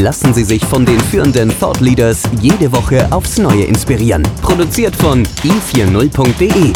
Lassen Sie sich von den führenden Thought Leaders jede Woche aufs Neue inspirieren. Produziert von i40.de